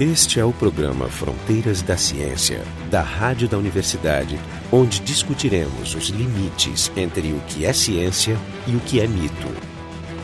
Este é o programa Fronteiras da Ciência, da Rádio da Universidade, onde discutiremos os limites entre o que é ciência e o que é mito.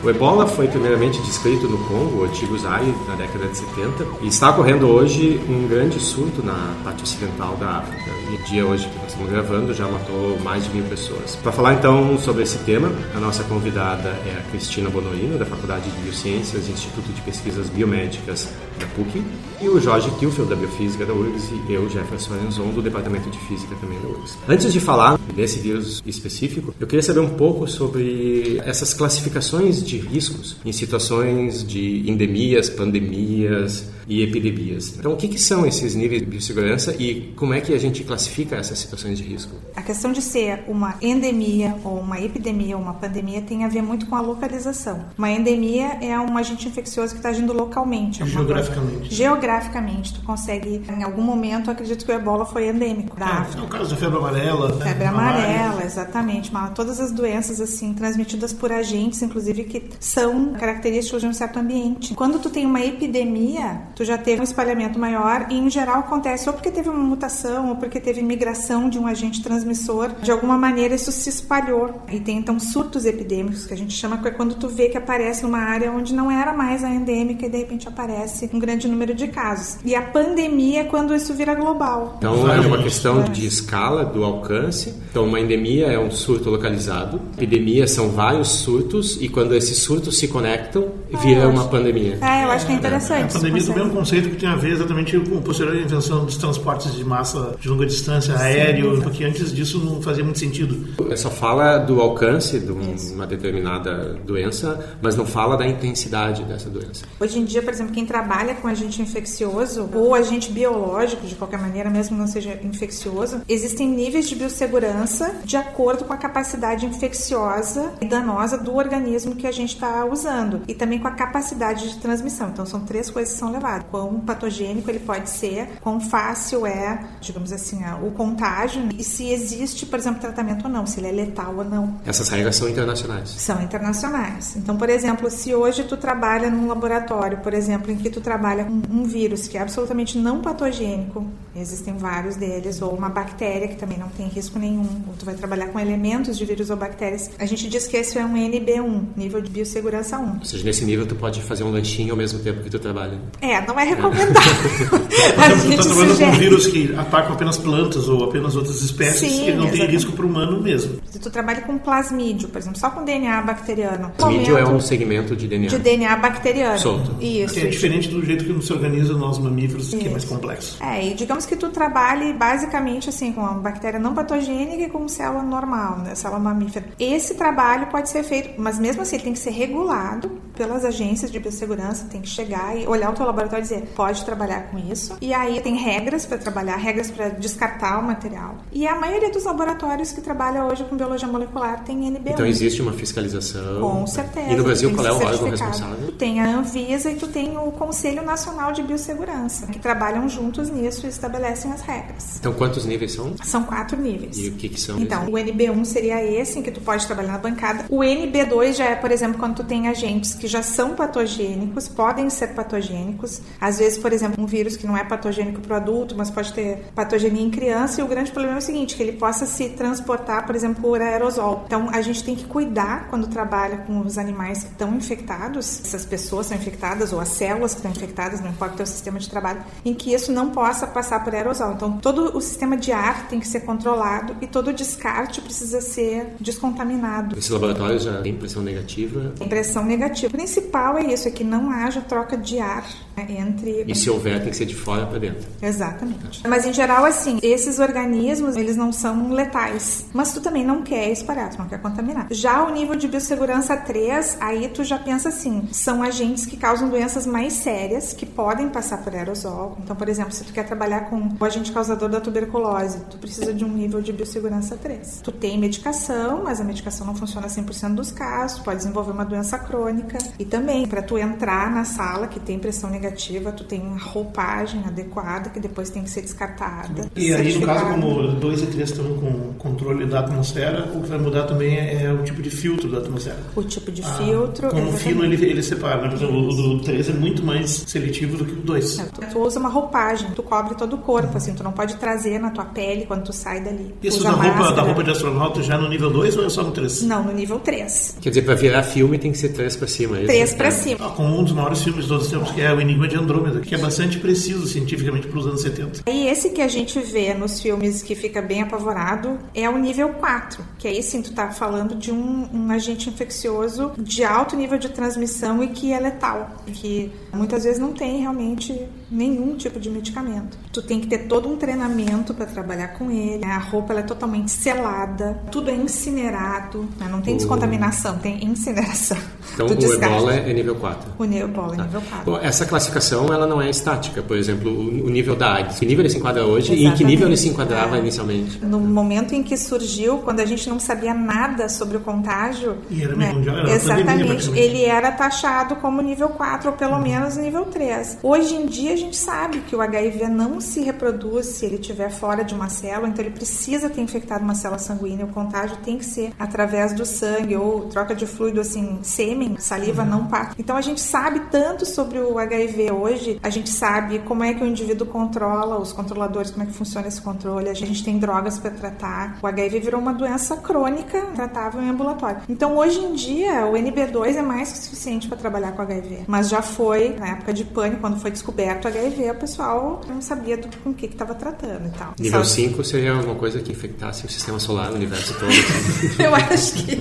O ebola foi primeiramente descrito no Congo, o antigo Zaire, na década de 70, e está ocorrendo hoje um grande surto na parte ocidental da África. E o dia hoje estamos gravando já matou mais de mil pessoas. Para falar então sobre esse tema, a nossa convidada é a Cristina Bonorino, da Faculdade de Biociências e Instituto de Pesquisas Biomédicas da PUC, e o Jorge Kilfeld, da Biofísica da URGS, e eu, Jefferson Arenzon, do Departamento de Física também da URGS. Antes de falar desse vírus específico, eu queria saber um pouco sobre essas classificações de riscos em situações de endemias, pandemias e epidemias. Então, o que, que, são esses níveis de biossegurança e como é que a gente classifica essas situações de risco? A questão de ser uma endemia ou uma epidemia ou uma pandemia tem a ver muito com a localização. Uma endemia é um agente infeccioso que está agindo localmente. Geograficamente. Geograficamente. Tu consegue, em algum momento, acredito que o ebola foi endêmico da é, África. É o caso da febre amarela. Né? Febre amarela, exatamente. Mas todas as doenças, assim, transmitidas por agentes, inclusive, que são características de um certo ambiente. Quando tu tem uma epidemia, tu já teve um espalhamento maior e, em geral, acontece ou porque teve uma mutação ou porque teve migração de um agente transmissor. De alguma maneira, isso se espalhou. E tem, então, surtos epidêmicos, que a gente chama, que é quando tu vê que aparece numa área onde não era mais a endêmica e, de repente, aparece um grande número de casos. E a pandemia é quando isso vira global. Então, é uma questão de escala, do alcance. Então, uma endemia é um surto localizado. Epidemia são vários surtos e quando esses surtos se conectam, vira uma pandemia. É, eu acho que é interessante. É, a pandemia do mesmo conceito que tem a ver exatamente com a posterior invenção dos transportes de massa de longa distância, Sim, aéreo, exatamente. porque antes disso não fazia muito sentido. Só fala do alcance de uma determinada doença, mas não fala da intensidade dessa doença. Hoje em dia, por exemplo, quem trabalha com agente infeccioso ou agente biológico, de qualquer maneira, mesmo não seja infeccioso, existem níveis de biossegurança de acordo com a capacidade infecciosa e danosa do organismo que a gente está usando e também com a capacidade de transmissão. Então, são três coisas que são levadas. Quão patogênico ele pode ser, quão fácil é, digamos assim, o contágio e se existe, por exemplo, tratamento ou não, se ele é letal ou não. Essas regras são internacionais? São internacionais. Então, por exemplo, se hoje tu trabalha num laboratório, por exemplo, em que tu trabalha com um vírus que é absolutamente não patogênico, existem vários deles, ou uma bactéria que também não tem risco nenhum, ou tu vai trabalhar com elementos de vírus ou bactérias, a gente diz que esse é um NB1, nível de biossegurança 1. Ou seja, nesse nível tu pode fazer um lanchinho ao mesmo tempo que tu trabalha. É, não é recomendável. a gente está trabalhando com vírus que atacam apenas plantas ou apenas outras espécies Sim, que não exatamente. tem risco para o humano mesmo. Se tu trabalha com plasmídio, por exemplo, só com DNA bacteriano. Plasmídio é um segmento de DNA. De DNA bacteriano. Solto. Isso. Que é diferente do jeito que se organiza nós mamíferos, Isso. que é mais complexo. É, e digamos que tu trabalhe basicamente assim com uma bactéria não patogênica e com célula normal, né, célula mamífera. Esse trabalho pode ser feito, mas mesmo assim ele tem que ser regulado pelas agências de biossegurança, tem que chegar e olhar o teu laboratório e dizer, pode trabalhar com isso. E aí tem regras para trabalhar, regras para descartar o material. E a maioria dos laboratórios que trabalha hoje com biologia molecular tem NB1. Então existe uma fiscalização. Com certeza. E no Brasil qual é o órgão responsável? Tu tem a Anvisa e tu tem o Conselho Nacional de Biossegurança, que trabalham juntos nisso e estabelecem as regras. Então quantos níveis são? São quatro níveis. E o que, que são? Então, o NB1 seria esse em que tu pode trabalhar na bancada. O NB2 já é, por exemplo, quando tu tem agentes que já são patogênicos, podem ser patogênicos. Às vezes, por exemplo, um vírus que não é patogênico para o adulto, mas pode ter patogenia em criança. E o grande problema é o seguinte, que ele possa se transportar, por exemplo, por aerosol. Então, a gente tem que cuidar quando trabalha com os animais que estão infectados, essas pessoas são infectadas ou as células que estão infectadas, não importa o teu sistema de trabalho, em que isso não possa passar por aerosol. Então, todo o sistema de ar tem que ser controlado e todo o descarte precisa ser descontaminado. Esse laboratório já tem pressão negativa? Impressão negativa. O principal é isso, é que não haja troca de ar né, entre... E se houver, tem que ser de fora para dentro. Exatamente. Mas, em geral, assim, esses organismos, eles não são letais. Mas tu também não quer espalhar, tu não quer contaminar. Já o nível de biossegurança 3, aí tu já pensa assim, são agentes que causam doenças mais sérias, que podem passar por aerosol. Então, por exemplo, se tu quer trabalhar com o agente causador da tuberculose, tu precisa de um nível de biossegurança 3. Tu tem medicação, mas a medicação não funciona 100% dos casos, pode desenvolver uma doença crônica. E também, para tu entrar na sala que tem pressão negativa, tu tem roupagem adequada que depois tem que ser descartada. E aí, no caso, como 2 e 3 estão com controle da atmosfera, o que vai mudar também é, é o tipo de filtro da atmosfera. O tipo de ah, filtro. Como fino ele, ele separa, né? Por exemplo, o do 3 é muito mais seletivo do que o 2. É, tu, tu, usa uma roupagem, tu cobre todo o corpo, assim, tu não pode trazer na tua pele quando tu sai dali. Isso da roupa, da roupa de astronauta já no nível 2 ou é só no 3? Não, no nível 3. Quer dizer, para virar filme tem que ser 3 para cima. 3 para cima. Ah, como um dos maiores filmes de todos os tempos, que é O Enigma de Andrômeda, que é bastante preciso cientificamente para os anos 70. E esse que a gente vê nos filmes que fica bem apavorado é o nível 4, que aí sim tu tá falando de um, um agente infeccioso de alto nível de transmissão e que é letal, que muitas vezes não tem realmente nenhum tipo de medicamento. Tu tem que ter todo um treinamento para trabalhar com ele. A roupa é totalmente selada, tudo é incinerado, né? não tem descontaminação, tem incineração. Então o ebola é nível 4. O ebola é tá. nível 4. Bom, essa classificação ela não é estática, por exemplo, o, nível da AIDS. Que nível ele se enquadra hoje Exatamente. e em que nível ele se enquadrava é. inicialmente? No momento em que surgiu, quando a gente não sabia nada sobre o contágio, e era né? mundial, era exatamente, ele era taxado como nível 4 ou pelo uhum. menos nível 3. Hoje em dia gente sabe que o HIV não se reproduz se ele estiver fora de uma célula, então ele precisa ter infectado uma célula sanguínea. O contágio tem que ser através do sangue ou troca de fluido assim, sêmen, saliva não passa. Então a gente sabe tanto sobre o HIV hoje, a gente sabe como é que o indivíduo controla, os controladores, como é que funciona esse controle, a gente tem drogas para tratar. O HIV virou uma doença crônica tratável em ambulatório. Então hoje em dia o NB2 é mais que suficiente para trabalhar com HIV, mas já foi na época de pânico, quando foi descoberto HIV, o pessoal não sabia do, com o que estava tratando e tal. Nível 5 seria alguma coisa que infectasse o sistema solar, o universo todo. Eu acho que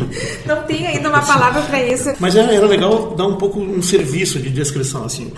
não tem ainda uma palavra para isso. Mas era, era legal dar um pouco um serviço de descrição, assim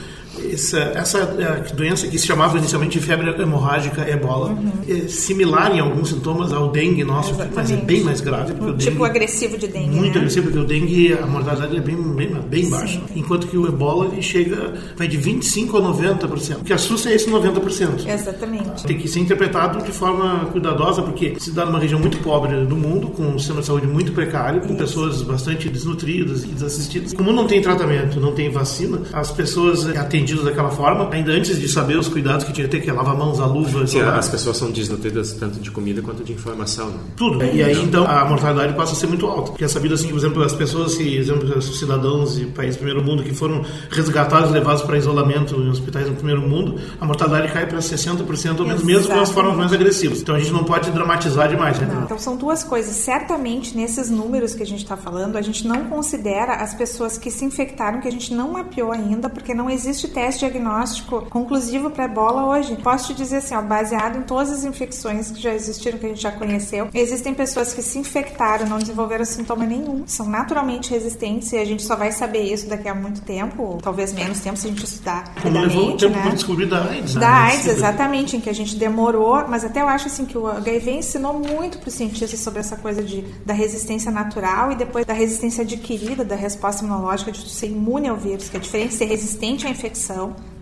essa, essa é, doença que se chamava inicialmente de febre hemorrágica ebola uhum. é similar em alguns sintomas ao dengue nosso, Exatamente. mas é bem mais grave. Porque o tipo dengue, agressivo de dengue. Muito né? agressivo, porque o dengue, a mortalidade é bem, bem, bem baixa. Enquanto que o ebola ele chega, vai de 25% a 90%. O que assusta é esse 90%. Exatamente. Tem que ser interpretado de forma cuidadosa, porque se dá numa região muito pobre do mundo, com um sistema de saúde muito precário, com Isso. pessoas bastante desnutridas e desassistidas. Como não tem tratamento, não tem vacina, as pessoas atendidas daquela forma, ainda antes de saber os cuidados que tinha que ter, que é lavar mãos, a luva. Sim, as pessoas são desnutridas tanto de comida quanto de informação. Né? Tudo. E aí, então, a mortalidade passa a ser muito alta. Porque é sabido assim, por exemplo, as pessoas que, por exemplo, os cidadãos de países do primeiro mundo que foram resgatados, levados para isolamento em hospitais no primeiro mundo, a mortalidade cai para 60% ou menos, mesmo com as formas mais agressivas. Então a gente não pode dramatizar demais. Né? Então são duas coisas. Certamente, nesses números que a gente está falando, a gente não considera as pessoas que se infectaram, que a gente não mapeou ainda, porque não existe teste diagnóstico conclusivo para ebola hoje. Posso te dizer assim, ó, baseado em todas as infecções que já existiram, que a gente já conheceu, existem pessoas que se infectaram, não desenvolveram sintoma nenhum, são naturalmente resistentes e a gente só vai saber isso daqui a muito tempo, talvez menos tempo se a gente estudar. Como levou o tempo né? para descobrir da AIDS. Né? Da AIDS, exatamente, em que a gente demorou, mas até eu acho assim que o HIV ensinou muito para os cientistas sobre essa coisa de, da resistência natural e depois da resistência adquirida, da resposta imunológica de ser imune ao vírus, que é diferente de ser resistente à infecção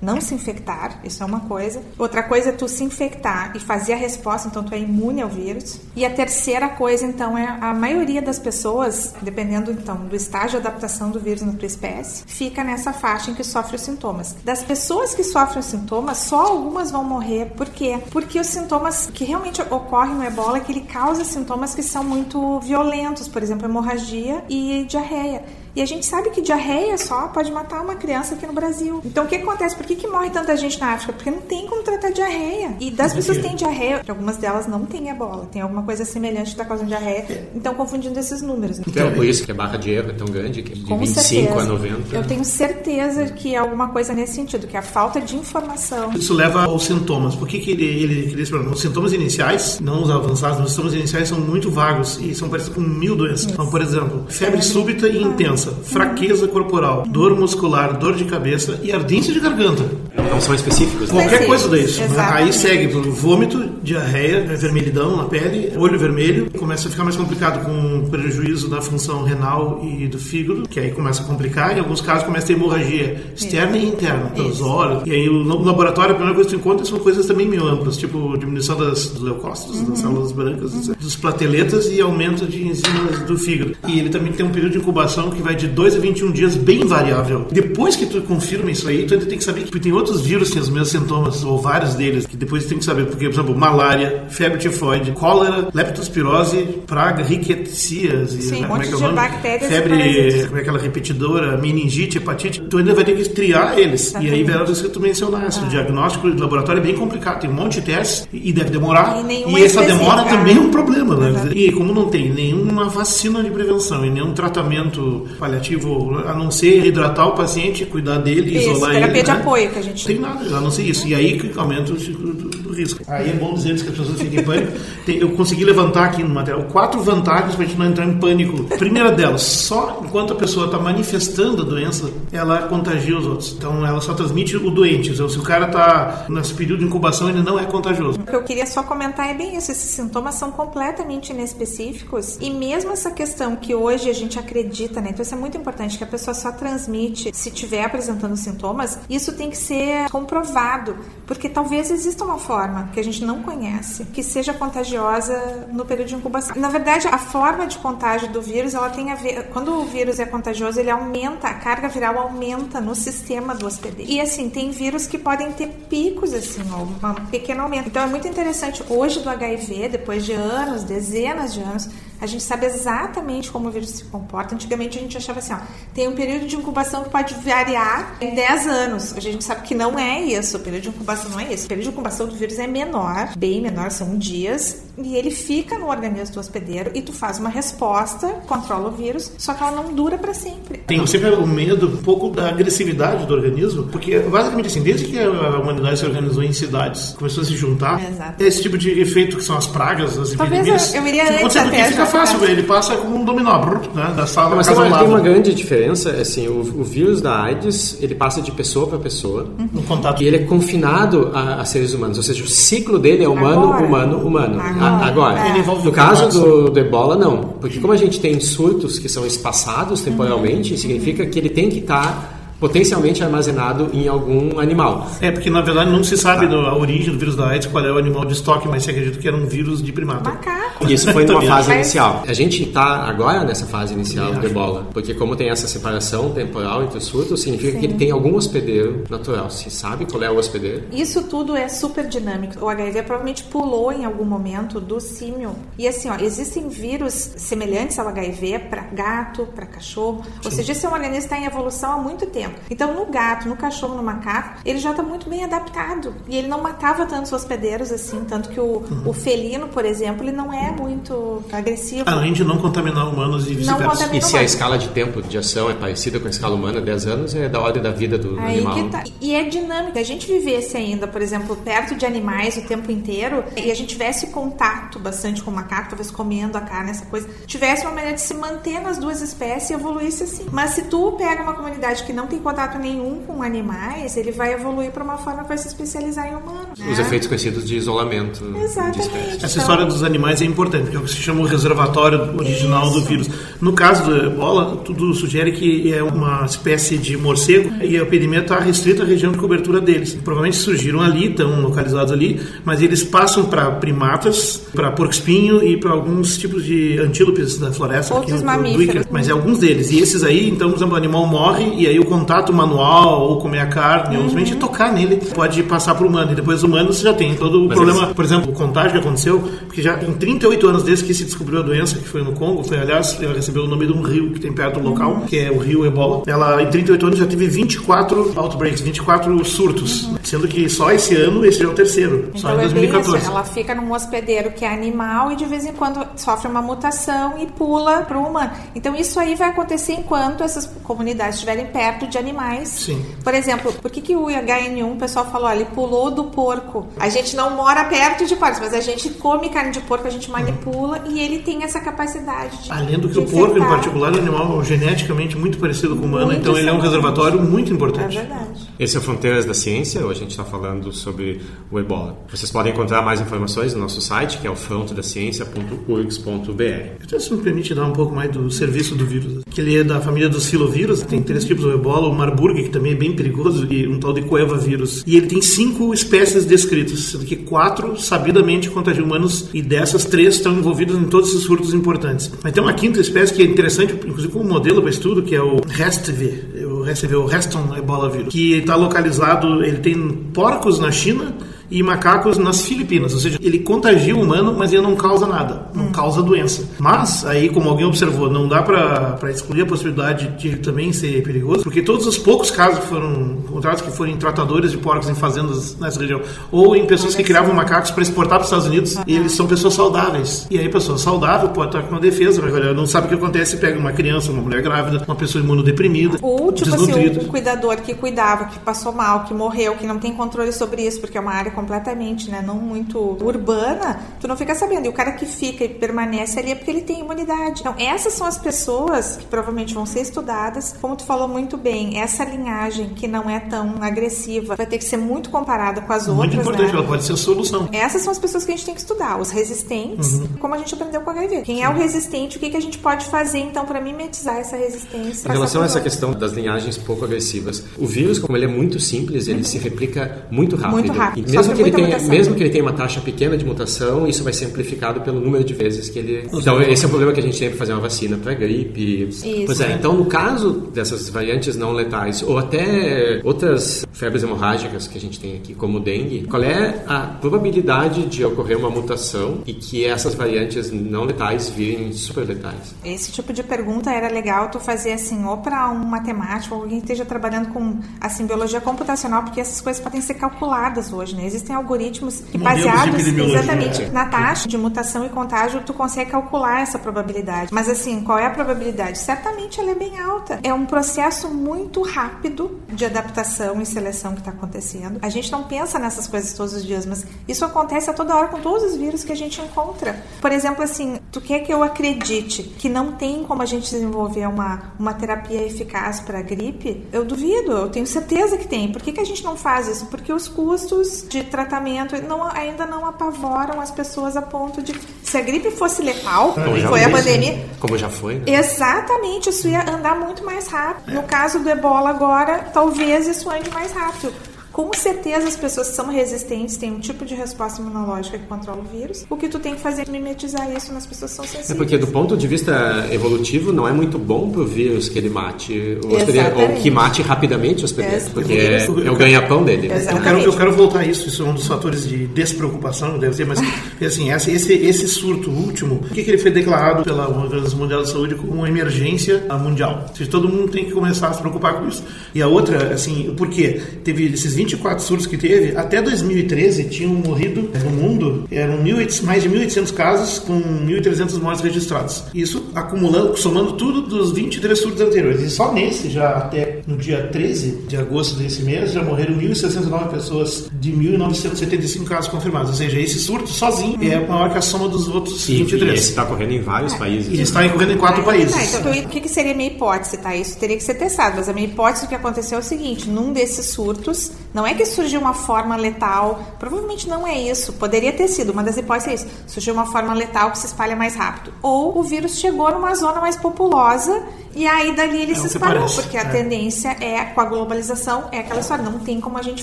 não se infectar, isso é uma coisa. Outra coisa é tu se infectar e fazer a resposta, então tu é imune ao vírus. E a terceira coisa, então, é a maioria das pessoas, dependendo então do estágio de adaptação do vírus na tua espécie, fica nessa faixa em que sofre os sintomas. Das pessoas que sofrem os sintomas, só algumas vão morrer. Por quê? Porque os sintomas que realmente ocorrem no ebola é que ele causa sintomas que são muito violentos, por exemplo, hemorragia e diarreia. E a gente sabe que diarreia só pode matar uma criança aqui no Brasil. Então o que acontece? Por que, que morre tanta gente na África? Porque não tem como tratar diarreia. E das pessoas que têm diarreia, algumas delas não têm ebola. Tem alguma coisa semelhante que está causando diarreia. Então confundindo esses números. Então, é por isso que a barra de erro é tão grande, que de Com 25 certeza. a 90. Eu tenho certeza que é alguma coisa nesse sentido, que é a falta de informação. Isso leva aos sintomas. Por que, que ele, ele problema? Os sintomas iniciais, não os avançados, os sintomas iniciais são muito vagos e são parecidos com mil doenças. Isso. Então, por exemplo, febre súbita e intensa fraqueza corporal, dor muscular, dor de cabeça e ardência de garganta. Não são específicos. Né? Qualquer coisa disso. Né? Exatamente. Aí segue por vômito, diarreia, vermelhidão na pele, olho vermelho, começa a ficar mais complicado com prejuízo da função renal e do fígado, que aí começa a complicar. Em alguns casos começa a ter hemorragia externa e interna, pelos olhos. E aí no laboratório a primeira coisa que tu encontra são coisas também meio amplas, tipo diminuição das, dos leucócitos, das células brancas, dos plateletas e aumento de enzimas do fígado. E ele também tem um período de incubação que vai de 2 a 21 dias, bem variável. Depois que tu confirma isso aí, tu ainda tem que saber que tem outros vírus que têm os mesmos sintomas, ou vários deles, que depois tu tem que saber, porque, por exemplo, malária, febre tifoide, cólera, leptospirose, praga, riquecias, Sim, né, um como é que é o de nome? bactérias e Febre, como é aquela repetidora, meningite, hepatite, tu ainda vai ter que triar eles. E aí, vai isso que tu mencionaste, o diagnóstico de laboratório é bem complicado, tem um monte de testes e deve demorar. E E é essa demora também é um problema, né? Exato. E como não tem nenhuma vacina de prevenção e nenhum tratamento paliativo, a não ser hidratar o paciente, cuidar dele, Isso, isolar terapia ele. de né? apoio que a gente Não tem nada, a não ser isso. E aí que aumenta o ciclo do, risco. Aí é bom dizer antes que as pessoas fiquem em pânico. Eu consegui levantar aqui no material quatro vantagens para a gente não entrar em pânico. Primeira delas, só enquanto a pessoa está manifestando a doença, ela contagia os outros. Então ela só transmite o doente. Então, se o cara está nesse período de incubação, ele não é contagioso. O que eu queria só comentar é bem isso: esses sintomas são completamente inespecíficos e mesmo essa questão que hoje a gente acredita, né? Então isso é muito importante que a pessoa só transmite se estiver apresentando sintomas. Isso tem que ser comprovado, porque talvez exista uma forma que a gente não conhece que seja contagiosa no período de incubação. Na verdade, a forma de contágio do vírus, ela tem a ver quando o vírus é contagioso, ele aumenta a carga viral aumenta no sistema do hospedeiro. E assim, tem vírus que podem ter picos assim, ó, um pequeno aumento. Então é muito interessante hoje do HIV, depois de anos, dezenas de anos, a gente sabe exatamente como o vírus se comporta. Antigamente a gente achava assim, ó, tem um período de incubação que pode variar em 10 anos. A gente sabe que não é isso, o período de incubação não é isso. O período de incubação do vírus é menor, bem menor, são dias, e ele fica no organismo do hospedeiro e tu faz uma resposta, controla o vírus, só que ela não dura para sempre. Tem sempre o medo um pouco da agressividade do organismo, porque basicamente assim, desde que a humanidade se organizou em cidades, começou a se juntar, Exato. esse tipo de efeito que são as pragas, as Talvez epidemias, eu- eu iria antes até fácil, tá? ele passa como um dominó, né, da sala Mas tem uma, tem uma grande diferença, assim, o, o vírus da AIDS, ele passa de pessoa para pessoa No contato. e ele é confinado a, a seres humanos, ou seja, o ciclo dele é humano, Agora. humano, humano. Agora. A- agora. É. No caso do, do ebola, não. Porque como a gente tem surtos que são espaçados temporalmente, significa que ele tem que estar potencialmente armazenado em algum animal. É, porque na verdade não se sabe do- a origem do vírus da AIDS, qual é o animal de estoque, mas se acredita que era um vírus de primata. Macaco. E isso foi numa fase inicial. A gente está agora nessa fase inicial do ebola, porque como tem essa separação temporal entre os surtos, significa que ele tem algum hospedeiro natural. Se sabe qual é o hospedeiro? Isso tudo é super dinâmico. O HIV provavelmente pulou em algum momento do símio. E assim, ó, existem vírus semelhantes ao HIV para gato, para cachorro. Ou seja, esse organismo está em evolução há muito tempo. Então, no gato, no cachorro, no macaco, ele já está muito bem adaptado. E ele não matava tantos hospedeiros assim. Tanto que o, o felino, por exemplo, ele não é muito agressivo. Além de não contaminar humanos e vice-versa. contamina- E se a escala de tempo de ação é parecida com a escala humana, 10 anos é da ordem da vida do Aí animal. que tá. E é dinâmica. A gente vivesse ainda, por exemplo, perto de animais o tempo inteiro e a gente tivesse contato bastante com o macaco, talvez comendo a carne, essa coisa, tivesse uma maneira de se manter nas duas espécies e evoluísse assim. Mas se tu pega uma comunidade que não tem contato nenhum com animais, ele vai evoluir para uma forma que vai se especializar em humano. Os né? efeitos conhecidos de isolamento de Exatamente. Essa Então- história dos animais é importante, porque é o que se chama o reservatório original do Isso. vírus. No caso do ebola, tudo sugere que é uma espécie de morcego e a epidemia está restrita à região de cobertura deles. Provavelmente surgiram ali, estão localizados ali, mas eles passam para primatas, para porco-espinho e para alguns tipos de antílopes da floresta. Outros aqui no- no mamíferos. Mas é alguns deles. E esses aí, então, o animal morre e aí o contato manual ou comer a carne, ou simplesmente tocar nele, pode passar para o humano. E depois o humano você já tem todo o Mas problema. esse- Por exemplo, o contágio que aconteceu, porque já em 38 anos desde que se descobriu a doença, que foi no Congo, foi, aliás, ela recebeu o nome de um rio que tem perto do local, que é o rio Ebola. Ela, em 38 anos, já teve 24 outbreaks, 24 surtos, sendo que só esse ano, esse já é o terceiro, só Então em é bem isso, 2014. ela fica num hospedeiro que é animal e de vez em quando sofre uma mutação e pula para o humano. Então isso aí vai acontecer enquanto essas comunidades estiverem perto de de animais. Sim. Por exemplo, por que, que o HN1 o pessoal falou, ó, ele pulou do porco? A gente não mora perto de porcos, mas a gente come carne de porco, a gente manipula e ele tem essa capacidade de. Além do que o porco, em particular, é um animal geneticamente muito parecido com o humano, Muito então ele é um reservatório muito É importante. verdade. Esse é o Fronteiras da Ciência, hoje a gente está falando sobre o ebola. Vocês podem encontrar mais informações no nosso site, que é o frontodaciencia.urgs.br. Então, se me permite dar um pouco mais do serviço do vírus, que ele é da família dos filovírus, tem três tipos, o ebola, o marburg, que também é bem perigoso, e um tal de coevavírus. E ele tem cinco espécies descritas, sendo que quatro sabidamente contagiam humanos, e dessas três estão envolvidas em todos esses surtos importantes. Mas tem uma quinta espécie que é interessante, inclusive como modelo para estudo, que é o RESTV, o RESTV, o Reston Ebola vírus, que está localizado, ele tem porcos na China, e macacos nas Filipinas, ou seja, ele contagia o humano, mas ele não causa nada, não causa doença. Mas, aí, como alguém observou, não dá para excluir a possibilidade de ele também ser perigoso, porque todos os poucos casos que foram encontrados, que foram em tratadores de porcos em fazendas nessa região, ou em pessoas que criavam macacos para exportar para os Estados Unidos, eles são pessoas saudáveis. E aí, pessoa saudável pode estar com uma defesa, mas olha, não sabe o que acontece, pega uma criança, uma mulher grávida, uma pessoa imunodeprimida, Ou, tipo assim, desnutrida. o, o cuidador que cuidava, que passou mal, que morreu, que não tem controle sobre isso, porque é uma área completamente, né, não muito urbana, tu não fica sabendo. E o cara que fica e permanece ali é porque ele tem imunidade. Então, essas são as pessoas que provavelmente vão ser estudadas. Como tu falou muito bem, essa linhagem que não é tão agressiva vai ter que ser muito comparada com as Muito outras, importante, né? ela pode ser a solução. Essas são as pessoas que a gente tem que estudar, os resistentes, como a gente aprendeu com o HIV. Quem é o resistente, o que, que a gente pode fazer então para mimetizar essa resistência? Em relação a essa questão das linhagens pouco agressivas, o vírus, como ele é muito simples, ele se replica muito rápido. Muito rápido, E mesmo sofre que, ele tenha, mutação. mesmo que ele tenha uma taxa pequena de mutação, isso vai ser amplificado pelo número de vezes que ele. Então, esse é o problema que a gente tem para fazer uma vacina para gripe. Isso. Pois é, então no caso dessas variantes não letais, ou até outras febres hemorrágicas que a gente tem aqui, como o dengue, qual é a probabilidade de ocorrer uma mutação e que essas variantes não letais virem super letais? Esse tipo de pergunta era legal tu fazer assim, ou para um matemático, ou alguém que esteja trabalhando com assim biologia computacional, porque essas coisas podem ser calculadas hoje, né? Existem algoritmos que Modelos baseados exatamente é. na taxa de mutação e contágio, tu consegue calcular essa probabilidade. Mas assim, qual é a probabilidade? Certamente ela é bem alta. É um processo muito rápido de adaptação e seleção que está acontecendo. A gente não pensa nessas coisas todos os dias, mas isso acontece a toda hora com todos os vírus que a gente encontra. Por exemplo, assim, tu quer que eu acredite que não tem como a gente desenvolver uma, uma terapia eficaz para a gripe? Eu duvido, eu tenho certeza que tem. Por que, que a gente não faz isso? Porque os custos de tratamento não, ainda não apavoram as pessoas a ponto de. Se a gripe fosse letal, Como já foi a pandemia, Como já foi, né? Exatamente, isso ia andar muito mais rápido. No caso do ebola agora, talvez isso ande mais rápido. Com certeza as pessoas que são resistentes têm um tipo de resposta imunológica que controla o vírus. O que tu tem que fazer é mimetizar isso nas pessoas que são sensíveis. É porque do ponto de vista evolutivo não é muito bom pro vírus que ele mate o hospedeiro, ou que mate rapidamente o hospedeiro, Exato. porque é, é o ganha-pão dele. né? Eu quero, eu quero voltar a isso, isso é um dos fatores de despreocupação, deve ser, mas assim, esse, esse, esse surto último, por que, que ele foi declarado pela Organização Mundial de Saúde como uma emergência mundial? Ou seja, todo mundo tem que começar a se preocupar com isso. E a outra, assim, por quê? Teve esses 24 surtos que teve, até 2013 tinham morrido no mundo, eram 1.800 mais de 1.800 casos com 1.300 mortes registradas. Isso acumulando, somando tudo dos 23 surtos anteriores. E só nesse, já até no dia 13 de agosto desse mês, já morreram 1.069 pessoas de 1.975 casos confirmados. Ou seja, esse surto sozinho é maior que a soma dos outros E, e 23. esse está ocorrendo em vários países. E está ocorrendo em quatro Aí, países. Tá, então, o que, que seria a minha hipótese, tá? Isso teria que ser testado, mas a minha hipótese do que aconteceu é o seguinte: num desses surtos, não é que surgiu uma forma letal, provavelmente não é isso, poderia ter sido, uma das hipóteses é isso: surgiu uma forma letal que se espalha mais rápido. Ou o vírus chegou numa zona mais populosa e aí dali ele É se espalhou, parece, porque a é. tendência é, com a globalização, é aquela história, não tem como a gente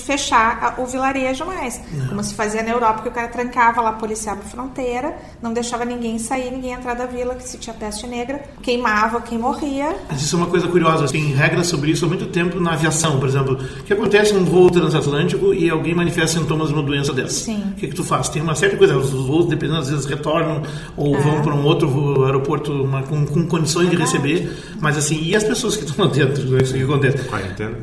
fechar a- o vilarejo mais. Como se fazia na Europa, que o cara trancava lá, policiava a fronteira, não deixava ninguém sair, ninguém entrar da vila, que se tinha peste negra, queimava quem morria. Mas isso é uma coisa curiosa. Tem regras sobre isso há muito tempo na aviação, por exemplo. O que acontece num voo transatlântico e alguém manifesta sintomas de uma doença dessa. Sim. O que, que tu faz? Tem uma série de coisas. Os voos, dependendo, às vezes retornam ou vão para um outro aeroporto uma, com, com, condições de receber. Mas assim, e as pessoas que estão lá dentro? O que acontece? Quarentena.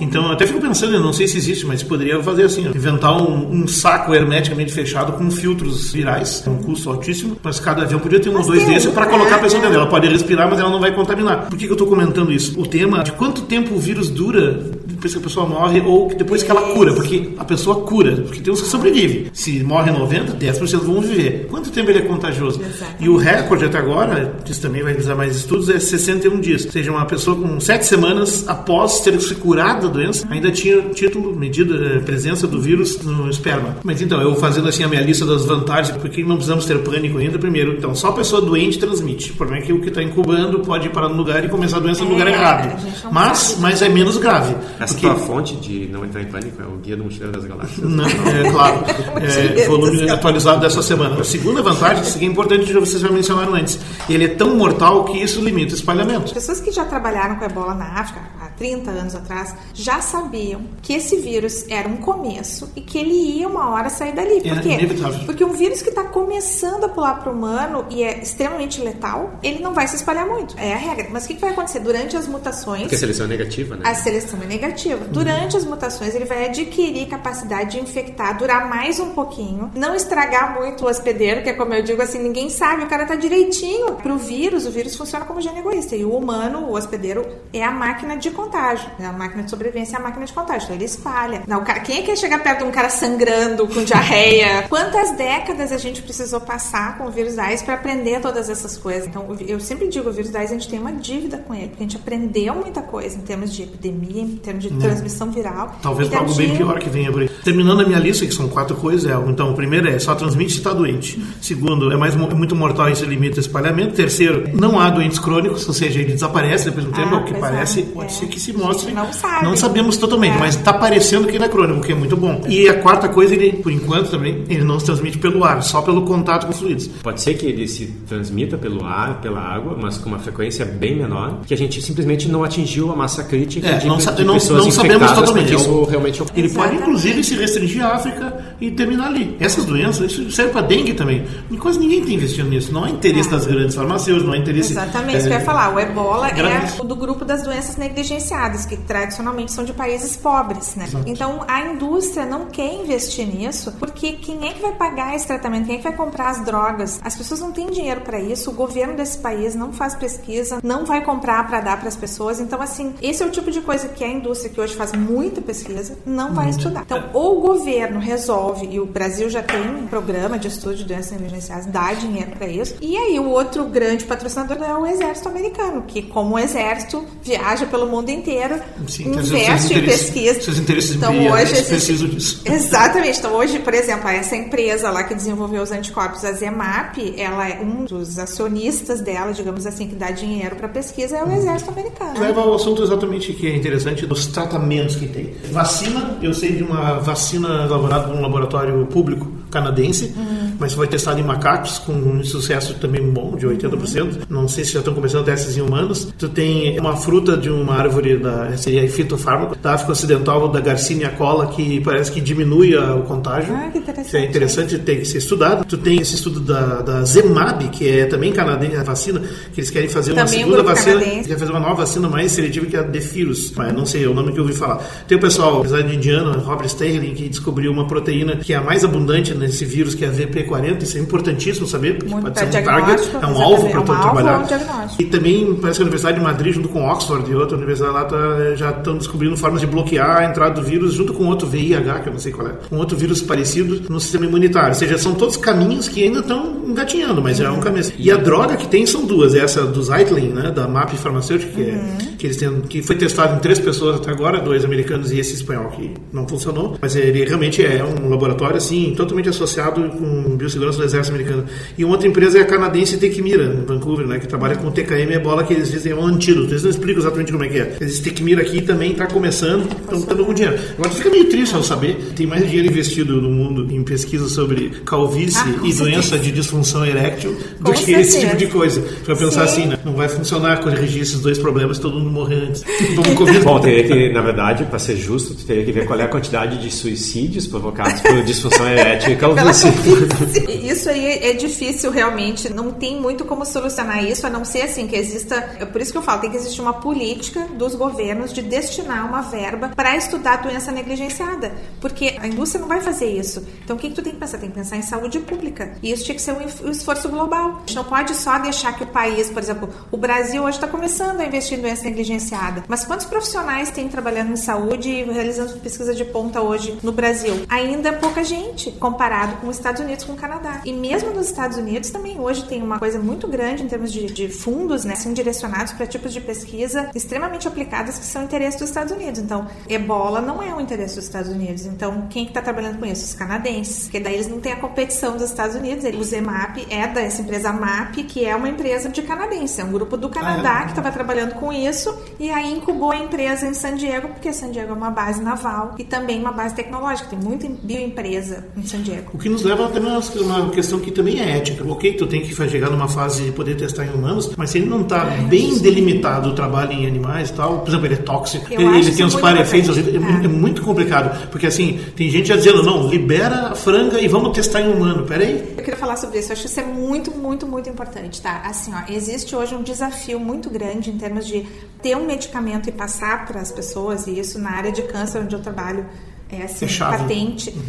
Então, eu até fico pensando, eu não sei se existe, mas poderia fazer assim: inventar um, um saco hermeticamente fechado com filtros virais, é um custo altíssimo, mas cada avião podia ter um ou dois desses para colocar a pessoa é, dentro. Ela pode respirar, mas ela não vai contaminar. Por que, que eu estou comentando isso? O tema de quanto tempo o vírus dura depois que a pessoa morre ou depois que ela cura, porque a pessoa cura, porque tem uns que sobrevivem. Se morre 90, 10% vão viver. Quanto tempo ele é contagioso? Exatamente. E o recorde até agora, isso também vai precisar mais estudos, é 61 dias. Ou seja, uma pessoa com 7 semanas após ter se curado da doença, ainda tinha título, medida, eh, presença do vírus no esperma. Mas então, eu fazendo assim a minha lista das vantagens, porque não precisamos ter pânico ainda, primeiro, então, só a pessoa doente transmite. O problema é que o que está incubando pode ir para no lugar e começar a doença no lugar É, errado. Mas, mas é menos grave. Essa porque- tua fonte de não entrar em pânico é o Guia do Mochileiro das Galáxias. Não, é claro. É, volume atualizado dessa semana. A segunda vantagem, que é importante, já vocês já mencionaram antes, ele é tão mortal que isso limita o espalhamento. Pessoas que já trabalharam com ebola na África 30 anos atrás já sabiam que esse vírus era um começo e que ele ia uma hora sair dali. Por É quê? inevitável. Porque um vírus que está começando a pular para o humano e é extremamente letal, ele não vai se espalhar muito. É a regra. Mas o que que vai acontecer? Durante as mutações. Porque a seleção é negativa, né? A seleção é negativa. Durante as mutações, ele vai adquirir capacidade de infectar, durar mais um pouquinho, não estragar muito o hospedeiro, que é como eu digo assim, ninguém sabe, o cara tá direitinho. Pro vírus, o vírus funciona como gene egoísta. E o humano, o hospedeiro, é a máquina de contágio. É a máquina de sobrevivência, é a máquina de contágio. Então ele espalha. Não, o cara, quem é que quer chegar perto de um cara sangrando, com diarreia? Quantas décadas a gente precisou passar com o vírus da AIDS para aprender todas essas coisas? Então, o eu sempre digo, o vírus da AIDS, a gente tem uma dívida com ele, porque a gente aprendeu muita coisa em termos de epidemia, em termos de transmissão viral. Né. Talvez para algo bem pior que venha por aí. Terminando a minha lista, que são quatro coisas, é, então, o primeiro é só transmite se está doente. Segundo, é, mais, é muito mortal e isso limita o espalhamento. Terceiro, não há doentes crônicos, ou seja, ele desaparece depois de um tempo, Ah, ao que pois é, parece, pode é. ser que se mostre. não sabe. Não sabemos totalmente, É. mas está parecendo que ele é crônico, o que é muito bom. E a quarta coisa, ele, por enquanto também, ele não se transmite pelo ar, só pelo contato com fluidos. Pode ser que ele se transmita pelo ar, pela água, mas com uma frequência bem menor, que a gente simplesmente não atingiu a massa crítica É, de, não de não- pessoas não sabemos totalmente. porque isso realmente Ele pode, inclusive, se restringir à África e terminar ali. Essas doenças, isso serve para dengue também. E quase ninguém está investindo nisso. Não há interesse É. das grandes farmacêuticas, não há interesse. Exatamente, isso é, que eu ia falar. O ebola é o do grupo das doenças negligenciadas, que tradicionalmente são de países pobres, né? Então a indústria não quer investir nisso, porque quem é que vai pagar esse tratamento? Quem é que vai comprar as drogas? As pessoas não têm dinheiro para isso, o governo desse país não faz pesquisa, não vai comprar para dar para as pessoas. Então, assim, esse é o tipo de coisa que a indústria, que hoje faz muita pesquisa, não vai estudar. Então, ou o governo resolve, e o Brasil já tem um programa de estudo de doenças negligenciadas, dá dinheiro para isso, e aí o outro grande patrocinador é o exército americano, que como o exército viaja pelo mundo inteiro, Sim, tem seus investe em pesquisa. seus interesses então, hoje precisam disso. Exatamente. Então, hoje, por exemplo, essa empresa lá que desenvolveu os anticorpos, a Zemap, ela é um dos acionistas dela, digamos assim, que dá dinheiro para pesquisa, é o exército americano. Leva ao assunto exatamente que é interessante dos tratamentos que tem. Vacina, eu sei de uma vacina elaborada por um laboratório público canadense, mas foi testada em macacos com um sucesso também bom, de 80%. Não sei se já estão começando testes em humanos. Tu tem uma fruta de uma árvore da seria fitofármaco da África Ocidental da Garcinia cola que parece que diminui o contágio. Ah, que interessante. Isso é interessante tem que ser estudado. Tu tem esse estudo da, da Zemab, que é também canadense, a vacina, que eles querem fazer uma Também um segunda vacina, canadense. quer fazer uma nova vacina mais seletiva que a Defirus, mas não sei, é o nome que eu ouvi falar. Tem o pessoal, apesar de Indiana, Robert Sterling, que descobriu uma proteína que é a mais abundante nesse vírus, que é a VP40, isso é importantíssimo saber, porque Muito pode ser um target, é um alvo é para um tu alvo, trabalhar. é um. E também parece que a Universidade de Madrid, junto com Oxford e outra universidade lá, tá- já estão descobrindo formas de bloquear a entrada do vírus junto com outro VIH, que eu não sei qual é, um outro vírus parecido no sistema imunitário. Ou seja, são todos caminhos que ainda estão engatinhando, mas é um caminho. E a droga que tem são duas, essa do Zytlin, né, da MAP farmacêutica, que, é, que eles têm, que foi testado em três pessoas até agora, dois americanos e esse espanhol que não funcionou, mas ele realmente é um laboratório assim totalmente associado com biossegurança do exército americano. E outra empresa é a canadense Tecmira, em Vancouver, né, que trabalha com TKM e bola que eles dizem é um antídoto. Eles não explicam exatamente como é que é. Eles Tecmira aqui também está começando, estão tendo algum dinheiro. Agora fica meio triste ao saber, tem mais dinheiro investido no mundo em pesquisa sobre calvície ah, e certeza. doença de disfunção eréctil do com que certeza. esse tipo de coisa. Para pensar Sim. assim, né, não vai funcionar corrigir esses dois problemas todo mundo morrer antes. Vamos Bom, teria que, na verdade, para ser justo, teria que ver qual é a quantidade de suicídios provocados por disfunção erétil e calvície. Isso aí é difícil realmente, não tem muito como solucionar isso, a não ser assim que exista, é por isso que eu falo, tem que existir uma política dos governos de destinar uma verba para estudar a doença negligenciada, porque a indústria não vai fazer isso. Então o que, que tu tem que pensar? Tem que pensar em saúde pública. E isso tinha que ser um esforço global. A gente não pode só deixar que o país, por exemplo, o Brasil hoje está começando a investir em doença negligenciada, mas quantos profissionais tem trabalhando em saúde e realizando pesquisa de ponta hoje no Brasil? Ainda pouca gente comparado com os Estados Unidos, com o Canadá. E mesmo nos Estados Unidos também hoje tem uma coisa muito grande em termos de, de fundos, né, assim, direcionados para tipos de pesquisa extremamente aplicadas que são interesse dos Estados Unidos. Então, ebola não é um interesse dos Estados Unidos. Então, quem está que tá trabalhando com isso? Os canadenses, porque daí eles não têm a competição dos Estados Unidos. O ZMAP é dessa empresa MAP, que é uma empresa de canadense, é um grupo do Canadá ah, é? que estava trabalhando com isso e aí incubou a empresa em San Diego, porque San Diego é uma base naval e também uma base tecnológica. Tem muita bioempresa em San Diego. O que nos leva também uma questão que também é ética. Ok, tu tem que chegar numa fase de poder testar em humanos, mas se ele não está é, bem delimitado o trabalho em animais e tal, por exemplo, ele é tóxico, Eu ele, ele tem uns para-efeitos, é, é, muito complicado. Porque assim, tem gente já dizendo, não, libera a franga e vamos testar em humano. Peraí. Eu queria falar sobre isso. Eu acho que isso é muito, muito, muito importante, tá? Assim, ó, existe hoje um desafio muito grande em termos de ter um medicamento e passar para as pessoas, e isso na área de câncer onde eu trabalho é assim, é patente, uhum.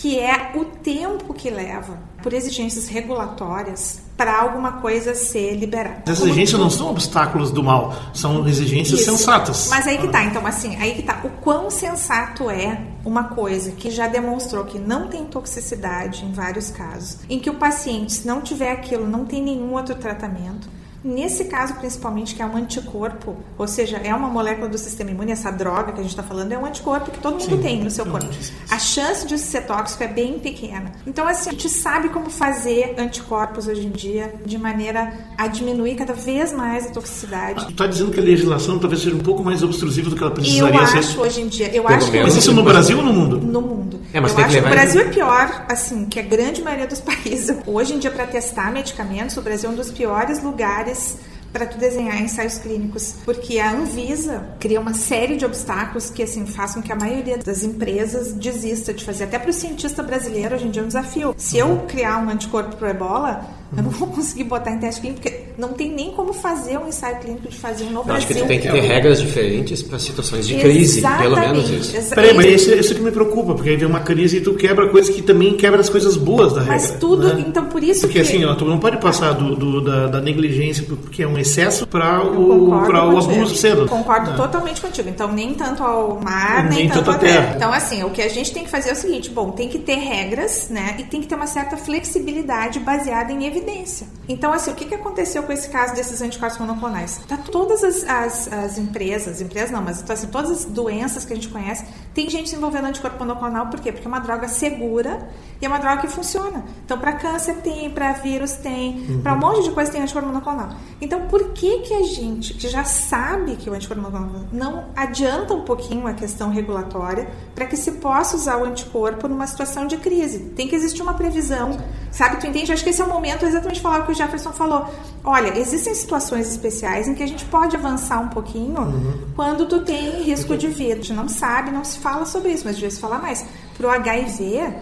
Que é o tempo que leva por exigências regulatórias para alguma coisa ser liberada. As exigências não são obstáculos do mal, são exigências Isso. sensatas. Mas aí que tá, então assim, aí que tá. O quão sensato é uma coisa que já demonstrou que não tem toxicidade em vários casos, em que o paciente, se não tiver aquilo, não tem nenhum outro tratamento Nesse caso, principalmente, que é um anticorpo, ou seja, é uma molécula do sistema imune, essa droga que a gente está falando é um anticorpo que todo mundo Sim, tem no seu corpo. A chance de ser tóxico é bem pequena. Então, assim, a gente sabe como fazer anticorpos hoje em dia de maneira a diminuir cada vez mais a toxicidade. Está dizendo que a legislação talvez seja um pouco mais obstrusiva do que ela precisaria eu ser? Eu acho hoje em dia. Eu acho mas isso no Brasil ou no mundo? No mundo. É, mas eu acho que, que o Brasil é pior, assim, que a grande maioria dos países. Hoje em dia, para testar medicamentos, o Brasil é um dos piores lugares lugares para tu desenhar ensaios clínicos, porque a Anvisa cria uma série de obstáculos que assim façam que a maioria das empresas desista de fazer. Até para o cientista brasileiro hoje em dia é um desafio. Se eu criar um anticorpo para Ebola, eu não vou conseguir botar em teste clínico, porque não tem nem como fazer um ensaio clínico de fazer um novo Acho que tu tem que ter regras diferentes para situações de crise, pelo menos isso. Peraí, mas isso, isso que me preocupa, porque aí vem uma crise e tu quebra coisas que também quebra as coisas boas da regra. Mas tudo, né? então por isso porque, que... Porque assim, ó, tu não pode passar do, do da, da, negligência, porque é um excesso, para o, o abuso cedo. Concordo é. totalmente contigo. Então, nem tanto ao mar, nem, nem tanto, tanto à terra. terra. Então, assim, o que a gente tem que fazer é o seguinte, bom, tem que ter regras, né, e tem que ter uma certa flexibilidade baseada em evidência. Então, assim, o que, que aconteceu com esse caso desses anticorpos monoclonais? Tá todas as, as, as empresas, empresas não, mas então, assim, todas as doenças que a gente conhece, tem gente se envolvendo anticorpo monoclonal, por quê? Porque é uma droga segura e é uma droga que funciona. Então, para câncer tem, para vírus tem, uhum. para um monte de coisa tem anticorpo monoclonal. Então, por que que a gente, que já sabe que o anticorpo monoclonal não adianta um pouquinho a questão regulatória para que se possa usar o anticorpo numa situação de crise? Tem que existir uma previsão, sabe? Tu entende? Acho que esse é o momento exatamente de falar o que o Jefferson falou. Olha, existem situações especiais em que a gente pode avançar um pouquinho uhum. quando tu tem risco de vida. A gente não sabe, não se fala sobre isso, mas devia se falar mais. Pro HIV,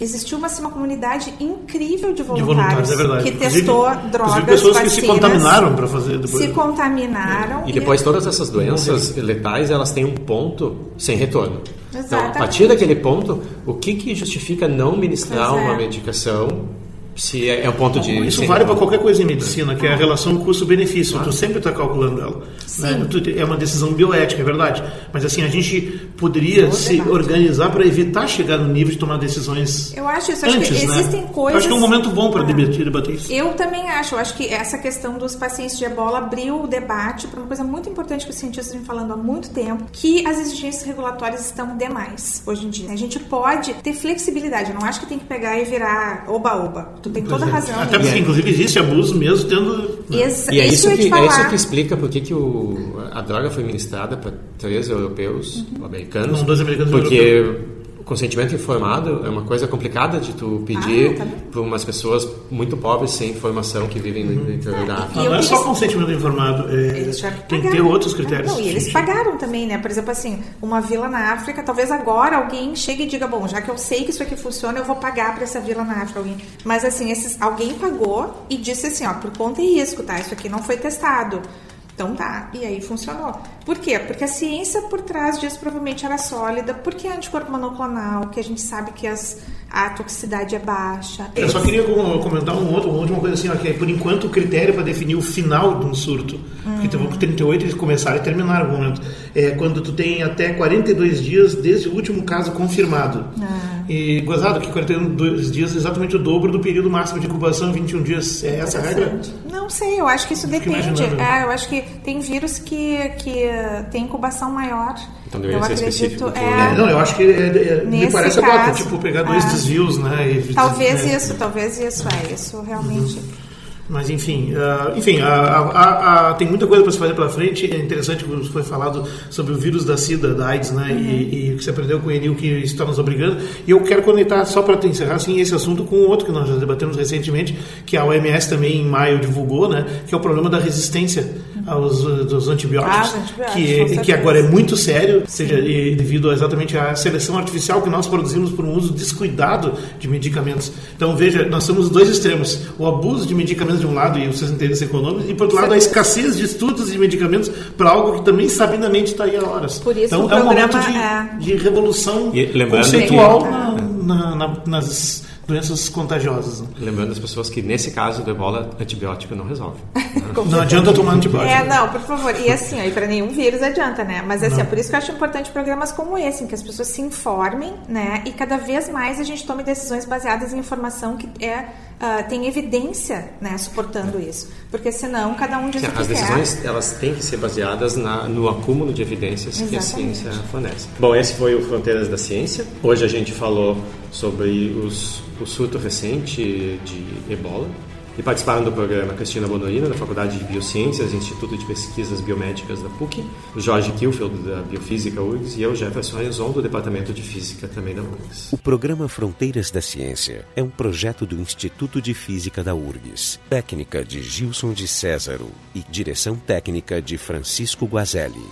existiu uma, assim, uma comunidade incrível de voluntários, de voluntários é que testou inclusive, drogas, inclusive pessoas vacinas, que se contaminaram para fazer depois. Se contaminaram. E depois e... todas essas doenças letais, elas têm um ponto sem retorno. Exatamente. Então, a partir daquele ponto, o que, que justifica não ministrar uma medicação se é, é um ponto de. Isso vale para qualquer coisa em medicina, que é a relação custo-benefício. Ah. Tu sempre está calculando ela. Né? É uma decisão bioética, é verdade. Mas assim, a gente poderia se debate. organizar para evitar chegar no nível de tomar decisões Eu acho isso. Acho antes, que né? existem coisas... Eu acho que é um momento bom para ah, debater, debater isso. Eu também acho. Eu acho que essa questão dos pacientes de ebola abriu o debate para uma coisa muito importante que os cientistas vêm falando há muito tempo, que as exigências regulatórias estão demais hoje em dia. A gente pode ter flexibilidade. Eu não acho que tem que pegar e virar oba-oba. Tu tem toda a razão. Até porque, inclusive, existe abuso mesmo tendo... Ex e é isso, isso que, é isso que explica por que o, a droga foi ministrada para três europeus, uhum. Americanos. Não, dois americanos porque europeus consentimento informado é uma coisa complicada de tu pedir ah, tá para umas pessoas muito pobres sem informação que vivem no uhum. interior da África. Não, não é só consentimento informado, é, tem que ter outros critérios. Não, e eles pagaram também, né? Por exemplo, assim, uma vila na África, talvez agora alguém chegue e diga, bom, já que eu sei que isso aqui funciona, eu vou pagar para essa vila na África. Alguém. Mas assim, esses, alguém pagou e disse assim, ó, por conta e risco, tá? Isso aqui não foi testado. Então tá, e aí funcionou. Por quê? Porque a ciência por trás disso provavelmente era sólida, porque é anticorpo monoclonal, que a gente sabe que as, a toxicidade é baixa. Eu só queria comentar um outro, uma última coisa assim, ó, que é, por enquanto o critério para definir o final de um surto, hum. porque teve 38 eles começaram e terminaram o momento, é quando tu tem até 42 dias desde o último caso confirmado. Ah. E gozado que 42 dias é exatamente o dobro do período máximo de incubação, 21 dias. É essa a regra? Não sei, eu acho que isso depende. É, eu acho que tem vírus que, que tem incubação maior. Então deveria eu ser acredito, específico. É, não, eu acho que é, é, me parece caso, agora, tipo, pegar dois é, desvios, né? E, talvez né? isso, talvez isso, é, isso realmente. Uhum. Mas enfim, uh, enfim, uh, uh, tem muita coisa para se fazer pela frente. É interessante que foi falado sobre o vírus da SIDA, da AIDS, né? Uhum. E, e, o que você aprendeu com o Enil que está nos obrigando. E eu quero conectar, só para encerrar assim, esse assunto com outro que nós já debatemos recentemente, que a OMS também em maio divulgou, né? Que é o problema da resistência aos dos antibióticos, ah, antibióticos que, que agora é muito sério, seja devido exatamente à seleção artificial que nós produzimos por um uso descuidado de medicamentos. Então veja, nós temos dois extremos: o abuso de medicamentos de um lado e os seus interesses econômicos, e por outro lado a escassez de estudos e medicamentos para algo que também sabidamente está aí há horas. Por isso então é um momento de, é... de revolução conceitual que... na, na, na, nas doenças contagiosas. Né? Lembrando as pessoas que nesse caso do ebola, antibiótico não resolve. Né? não adianta tomar antibiótico. É, não, por favor. E assim, aí para nenhum vírus adianta, né? Mas assim, é por isso que eu acho importante programas como esse, em que as pessoas se informem, né? E cada vez mais a gente tome decisões baseadas em informação que é uh, tem evidência, né, suportando isso. Porque senão cada um diz Sim, o que As decisões quer. elas têm que ser baseadas na, no acúmulo de evidências Exatamente. que a ciência fornece. Bom, esse foi o Fronteiras da Ciência. Hoje a gente falou sobre os o surto recente de ebola. E participaram do programa Cristina Bonorino, da Faculdade de Biociências, Instituto de Pesquisas Biomédicas da PUC, Jorge Kilfield, da Biofísica URGS, e eu, Jefferson Arenzon, do Departamento de Física também da URGS. O programa Fronteiras da Ciência é um projeto do Instituto de Física da URGS, técnica de Gilson de Césaro e direção técnica de Francisco Guazelli.